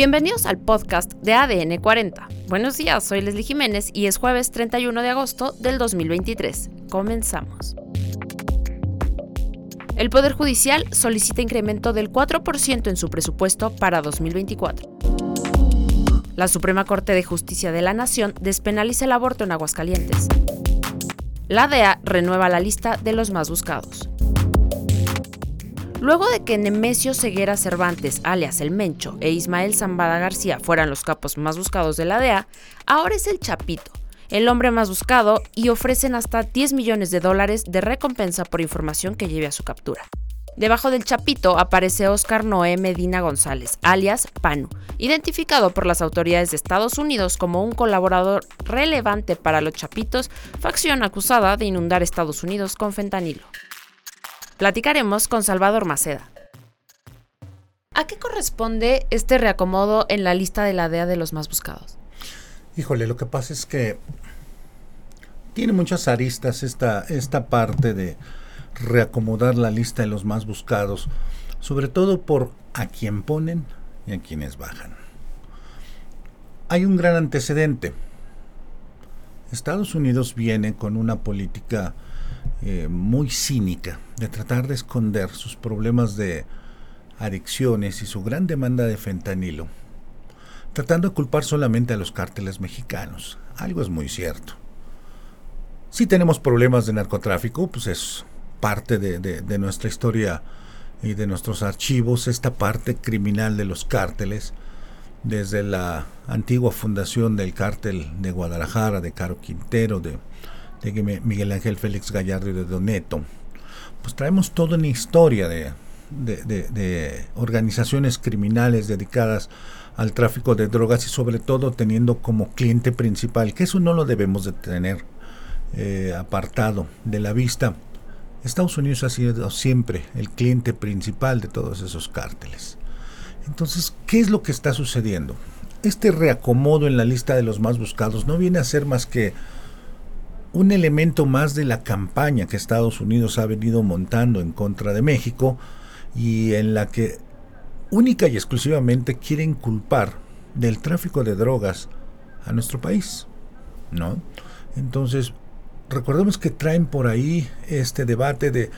Bienvenidos al podcast de ADN 40. Buenos días, soy Leslie Jiménez y es jueves 31 de agosto del 2023. Comenzamos. El Poder Judicial solicita incremento del 4% en su presupuesto para 2024. La Suprema Corte de Justicia de la Nación despenaliza el aborto en Aguascalientes. La DEA renueva la lista de los más buscados. Luego de que Nemesio Ceguera Cervantes, alias El Mencho, e Ismael Zambada García fueran los capos más buscados de la DEA, ahora es el Chapito, el hombre más buscado, y ofrecen hasta 10 millones de dólares de recompensa por información que lleve a su captura. Debajo del Chapito aparece Oscar Noé Medina González, alias Panu, identificado por las autoridades de Estados Unidos como un colaborador relevante para los Chapitos, facción acusada de inundar Estados Unidos con fentanilo. Platicaremos con Salvador Maceda. ¿A qué corresponde este reacomodo en la lista de la DEA de los más buscados? Híjole, lo que pasa es que tiene muchas aristas esta, esta parte de reacomodar la lista de los más buscados, sobre todo por a quién ponen y a quienes bajan. Hay un gran antecedente. Estados Unidos viene con una política eh, muy cínica de tratar de esconder sus problemas de adicciones y su gran demanda de fentanilo, tratando de culpar solamente a los cárteles mexicanos. Algo es muy cierto. Si tenemos problemas de narcotráfico, pues es parte de, de nuestra historia y de nuestros archivos, esta parte criminal de los cárteles, desde la antigua fundación del cártel de Guadalajara, de Caro Quintero, de de Miguel Ángel Félix Gallardo y de Doneto, pues traemos toda una historia de, de, organizaciones criminales dedicadas al tráfico de drogas y sobre todo teniendo como cliente principal, que eso no lo debemos de tener eh, apartado de la vista. Estados Unidos ha sido siempre el cliente principal de todos esos cárteles. Entonces, ¿qué es lo que está sucediendo? Este reacomodo en la lista de los más buscados no viene a ser más que un elemento más de la campaña que Estados Unidos ha venido montando en contra de México y en la que única y exclusivamente quieren culpar del tráfico de drogas a nuestro país, ¿no? Entonces, recordemos que traen por ahí este debate de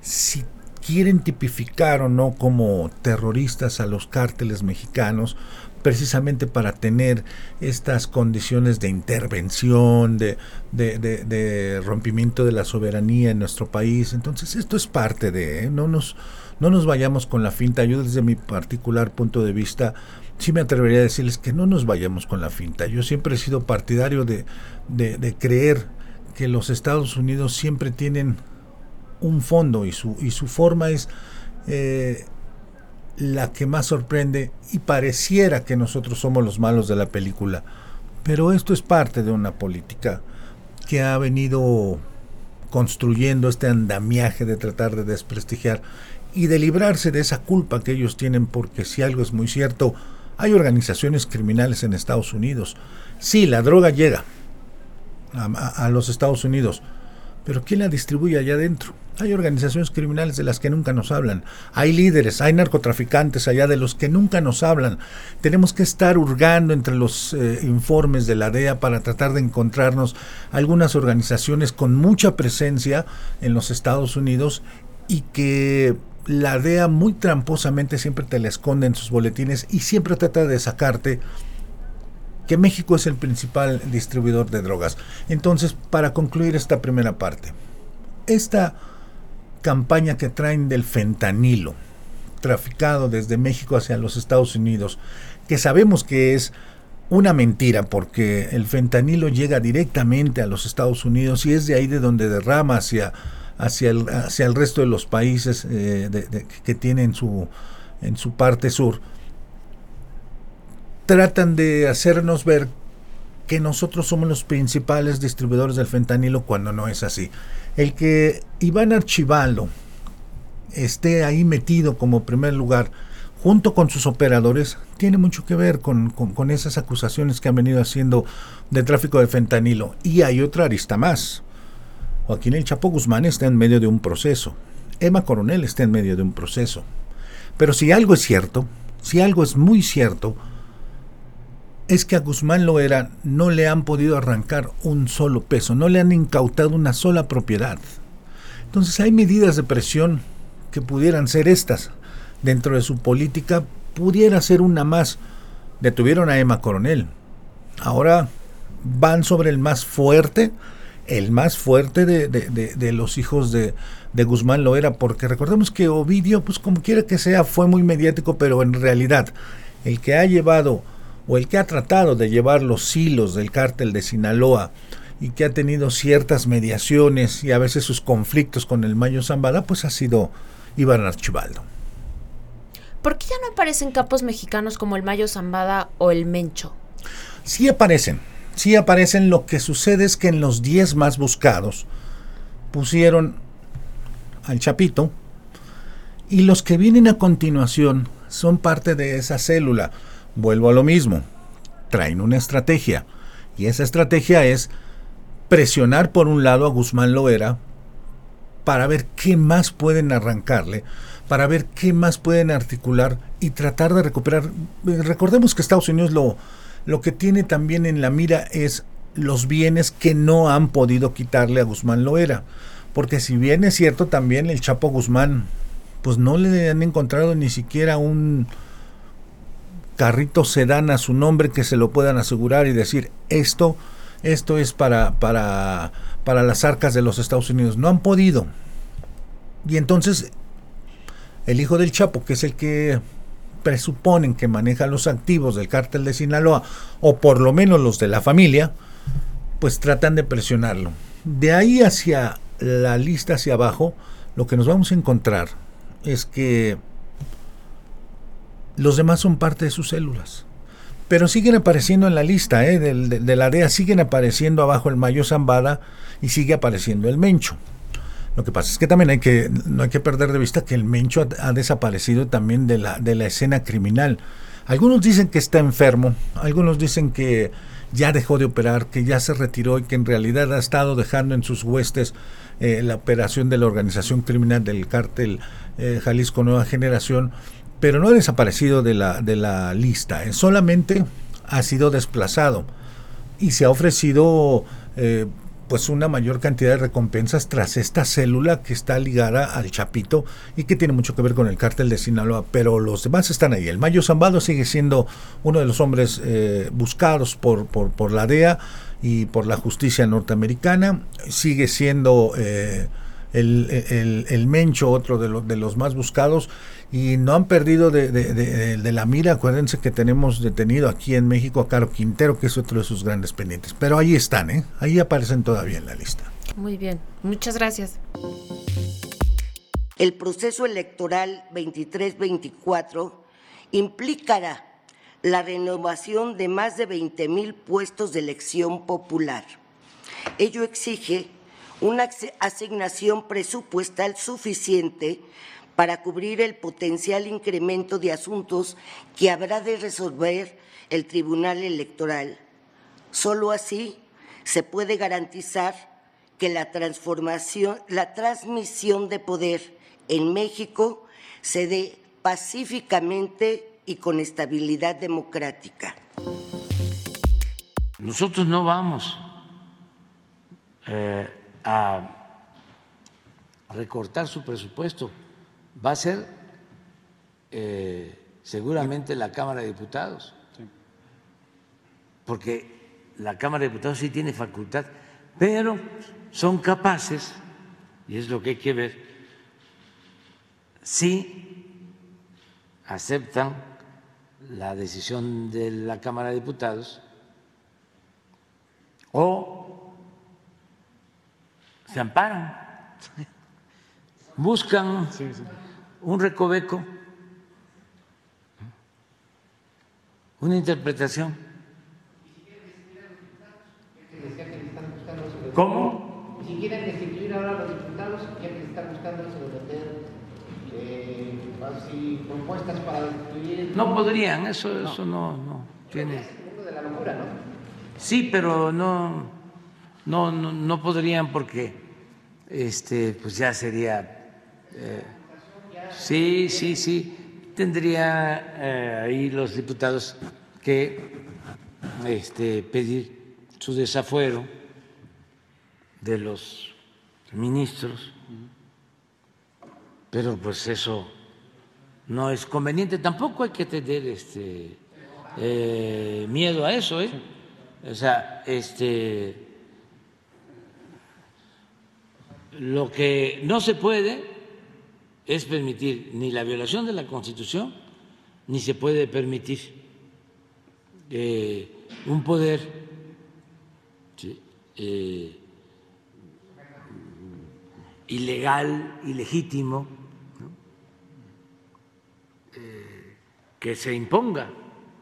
si quieren tipificar o no como terroristas a los cárteles mexicanos, precisamente para tener estas condiciones de intervención, de, de, rompimiento de la soberanía en nuestro país. Entonces esto es parte de, ¿eh? no, nos, no nos vayamos con la finta. Yo desde mi particular punto de vista, sí me atrevería a decirles que no nos vayamos con la finta. Yo siempre he sido partidario de, de creer que los Estados Unidos siempre tienen un fondo y su, y su forma es... Eh, la que más sorprende y pareciera que nosotros somos los malos de la película. Pero esto es parte de una política que ha venido construyendo este andamiaje de tratar de desprestigiar y de librarse de esa culpa que ellos tienen porque si algo es muy cierto, hay organizaciones criminales en Estados Unidos. Sí, la droga llega a, los Estados Unidos, pero ¿quién la distribuye allá adentro? Hay organizaciones criminales de las que nunca nos hablan. Hay líderes, hay narcotraficantes allá de los que nunca nos hablan. Tenemos que estar hurgando entre los eh, informes de la DEA para tratar de encontrarnos algunas organizaciones con mucha presencia en los Estados Unidos y que la DEA muy tramposamente siempre te la esconde en sus boletines y siempre trata de sacarte que México es el principal distribuidor de drogas. Entonces, para concluir esta primera parte, esta campaña que traen del fentanilo, traficado desde México hacia los Estados Unidos, que sabemos que es una mentira porque el fentanilo llega directamente a los Estados Unidos y es de ahí de donde derrama hacia, hacia, el, hacia el resto de los países eh, que tienen su, en su parte sur. Tratan de hacernos ver que nosotros somos los principales distribuidores del fentanilo cuando no es así. El que Iván Archivalo esté ahí metido como primer lugar junto con sus operadores tiene mucho que ver con, esas acusaciones que han venido haciendo de tráfico de fentanilo. Y hay otra arista más. Joaquín El Chapo Guzmán está en medio de un proceso. Emma Coronel está en medio de un proceso. Pero si algo es cierto, si algo es muy cierto, es que a Guzmán Loera no le han podido arrancar un solo peso, no le han incautado una sola propiedad. Entonces hay medidas de presión que pudieran ser estas. Dentro de su política pudiera ser una más. Detuvieron a Emma Coronel. Ahora van sobre el más fuerte, el más fuerte de, de los hijos de, Guzmán Loera, porque recordemos que Ovidio, pues como quiera que sea, fue muy mediático, pero en realidad el que ha llevado o el que ha tratado de llevar los hilos del cártel de Sinaloa y que ha tenido ciertas mediaciones y a veces sus conflictos con el Mayo Zambada, pues ha sido Iván Archibaldo. ¿Por qué ya no aparecen capos mexicanos como el Mayo Zambada o el Mencho? Sí aparecen, sí aparecen. Lo que sucede es que en los 10 más buscados pusieron al Chapito y los que vienen a continuación son parte de esa célula. Vuelvo a lo mismo, traen una estrategia y esa estrategia es presionar por un lado a Guzmán Loera para ver qué más pueden arrancarle, para ver qué más pueden articular y tratar de recuperar. Recordemos que Estados Unidos lo, lo que tiene también en la mira es los bienes que no han podido quitarle a Guzmán Loera. Porque si bien es cierto también el Chapo Guzmán, pues no le han encontrado ni siquiera un, carrito sedán a su nombre que se lo puedan asegurar y decir esto, esto es para, para, para las arcas de los Estados Unidos. No han podido. Y entonces el hijo del Chapo, que es el que presuponen que maneja los activos del cártel de Sinaloa, o por lo menos los de la familia, pues tratan de presionarlo. De ahí hacia la lista hacia abajo, lo que nos vamos a encontrar es que los demás son parte de sus células. Pero siguen apareciendo en la lista ¿eh? de, la siguen apareciendo abajo el Mayo Zambada y sigue apareciendo el Mencho. Lo que pasa es que también hay que, no hay que perder de vista que el Mencho ha, desaparecido también de la, de la escena criminal. Algunos dicen que está enfermo, algunos dicen que ya dejó de operar, que ya se retiró y que en realidad ha estado dejando en sus huestes eh, la operación de la organización criminal del cártel eh, Jalisco Nueva Generación pero no ha desaparecido de la, de la lista, eh, solamente ha sido desplazado y se ha ofrecido eh, pues una mayor cantidad de recompensas tras esta célula que está ligada al Chapito y que tiene mucho que ver con el cártel de Sinaloa, pero los demás están ahí. El Mayo Zambado sigue siendo uno de los hombres eh, buscados por, por, por, la DEA y por la justicia norteamericana, sigue siendo el, el, Mencho, otro de, de los más buscados, y no han perdido de, la mira. Acuérdense que tenemos detenido aquí en México a Caro Quintero, que es otro de sus grandes pendientes. Pero ahí están, ¿eh? ahí aparecen todavía en la lista. Muy bien, muchas gracias. El proceso electoral 23-24 implicará la renovación de más de 20 mil puestos de elección popular. Ello exige una asignación presupuestal suficiente para cubrir el potencial incremento de asuntos que habrá de resolver el Tribunal Electoral. Solo así se puede garantizar que la transformación, la transmisión de poder en México se dé pacíficamente y con estabilidad democrática. Nosotros no vamos eh, a recortar su presupuesto. Va a ser eh, seguramente la Cámara de Diputados, porque la Cámara de Diputados sí tiene facultad, pero son capaces, y es lo que hay que ver, si aceptan la decisión de la Cámara de Diputados o se amparan, buscan un recoveco, una interpretación. ¿Cómo? Si quieren destituir ahora a los diputados, ya que están buscando meter eh, así, propuestas para destituir. No podrían, eso no, eso no, no tiene. Es el mundo de la locura, ¿no? Sí, pero no, no, no, no podrían porque este, pues ya sería. Eh, Sí, sí, sí. Tendría eh, ahí los diputados que este, pedir su desafuero de los ministros, pero pues eso no es conveniente. Tampoco hay que tener este, eh, miedo a eso, ¿eh? O sea, este, lo que no se puede es permitir ni la violación de la Constitución, ni se puede permitir eh, un poder eh, ilegal, ilegítimo, eh, que se imponga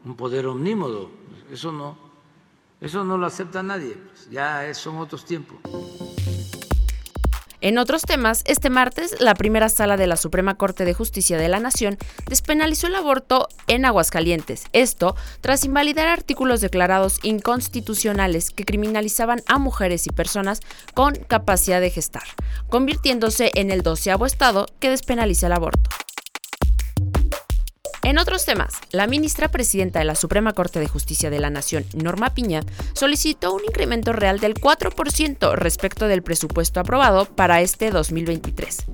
un poder omnímodo. Eso no, eso no lo acepta nadie. Pues ya son otros tiempos. En otros temas, este martes, la primera sala de la Suprema Corte de Justicia de la Nación despenalizó el aborto en Aguascalientes. Esto tras invalidar artículos declarados inconstitucionales que criminalizaban a mujeres y personas con capacidad de gestar, convirtiéndose en el doceavo estado que despenaliza el aborto. En otros temas, la ministra presidenta de la Suprema Corte de Justicia de la Nación, Norma Piña, solicitó un incremento real del 4% respecto del presupuesto aprobado para este 2023.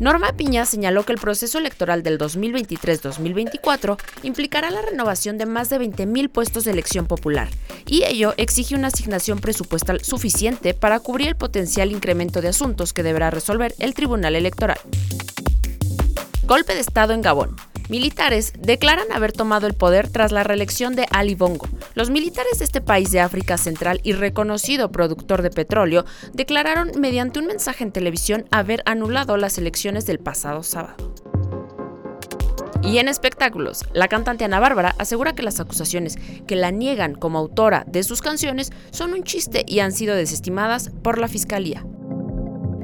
Norma Piña señaló que el proceso electoral del 2023-2024 implicará la renovación de más de 20.000 puestos de elección popular, y ello exige una asignación presupuestal suficiente para cubrir el potencial incremento de asuntos que deberá resolver el Tribunal Electoral. Golpe de Estado en Gabón. Militares declaran haber tomado el poder tras la reelección de Ali Bongo. Los militares de este país de África Central y reconocido productor de petróleo declararon mediante un mensaje en televisión haber anulado las elecciones del pasado sábado. Y en espectáculos, la cantante Ana Bárbara asegura que las acusaciones que la niegan como autora de sus canciones son un chiste y han sido desestimadas por la fiscalía.